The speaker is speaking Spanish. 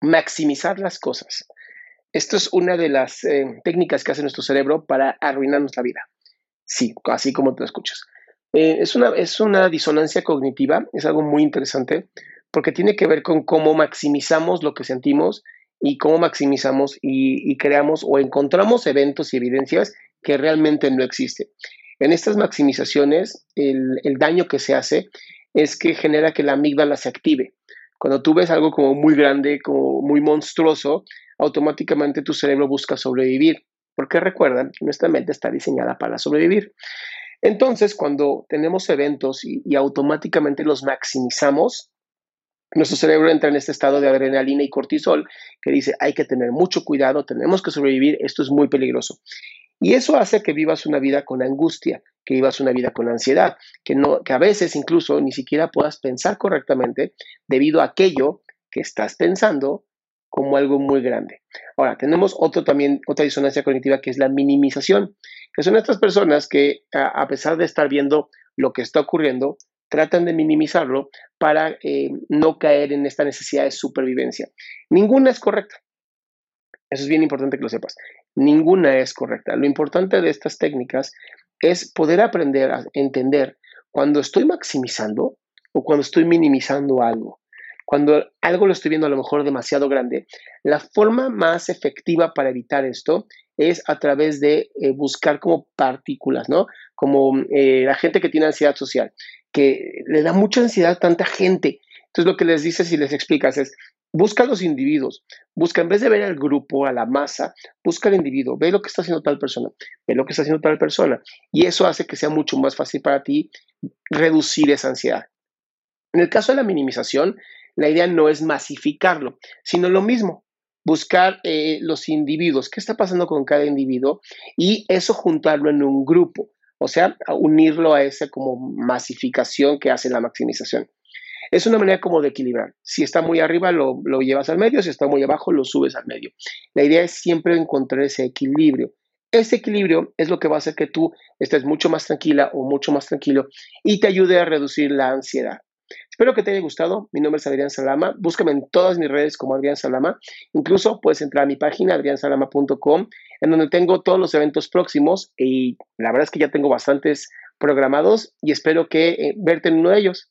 Maximizar las cosas. Esto es una de las eh, técnicas que hace nuestro cerebro para arruinarnos la vida. Sí, así como te escuchas. Eh, es, una, es una disonancia cognitiva, es algo muy interesante porque tiene que ver con cómo maximizamos lo que sentimos y cómo maximizamos y, creamos o encontramos eventos y evidencias que realmente no existen. En estas maximizaciones, el, el daño que se hace es que genera que la amígdala se active. Cuando tú ves algo como muy grande, como muy monstruoso, automáticamente tu cerebro busca sobrevivir, porque recuerdan que nuestra mente está diseñada para sobrevivir. Entonces, cuando tenemos eventos y, y automáticamente los maximizamos, nuestro cerebro entra en este estado de adrenalina y cortisol que dice, hay que tener mucho cuidado, tenemos que sobrevivir, esto es muy peligroso. Y eso hace que vivas una vida con angustia, que vivas una vida con ansiedad, que, no, que a veces incluso ni siquiera puedas pensar correctamente debido a aquello que estás pensando como algo muy grande. Ahora, tenemos otro también, otra disonancia cognitiva que es la minimización, que son estas personas que a, pesar de estar viendo lo que está ocurriendo, tratan de minimizarlo para eh, no caer en esta necesidad de supervivencia. Ninguna es correcta. Eso es bien importante que lo sepas. Ninguna es correcta. Lo importante de estas técnicas es poder aprender a entender cuando estoy maximizando o cuando estoy minimizando algo. Cuando algo lo estoy viendo a lo mejor demasiado grande, la forma más efectiva para evitar esto es a través de eh, buscar como partículas, ¿no? Como eh, la gente que tiene ansiedad social, que le da mucha ansiedad a tanta gente. Entonces lo que les dices y les explicas es, busca a los individuos, busca en vez de ver al grupo, a la masa, busca al individuo, ve lo que está haciendo tal persona, ve lo que está haciendo tal persona. Y eso hace que sea mucho más fácil para ti reducir esa ansiedad. En el caso de la minimización, la idea no es masificarlo, sino lo mismo, buscar eh, los individuos, qué está pasando con cada individuo y eso juntarlo en un grupo, o sea, unirlo a esa como masificación que hace la maximización. Es una manera como de equilibrar. Si está muy arriba, lo, lo llevas al medio, si está muy abajo, lo subes al medio. La idea es siempre encontrar ese equilibrio. Ese equilibrio es lo que va a hacer que tú estés mucho más tranquila o mucho más tranquilo y te ayude a reducir la ansiedad. Espero que te haya gustado. Mi nombre es Adrián Salama. Búscame en todas mis redes como Adrián Salama. Incluso puedes entrar a mi página adriansalama.com en donde tengo todos los eventos próximos y la verdad es que ya tengo bastantes programados y espero que eh, verte en uno de ellos.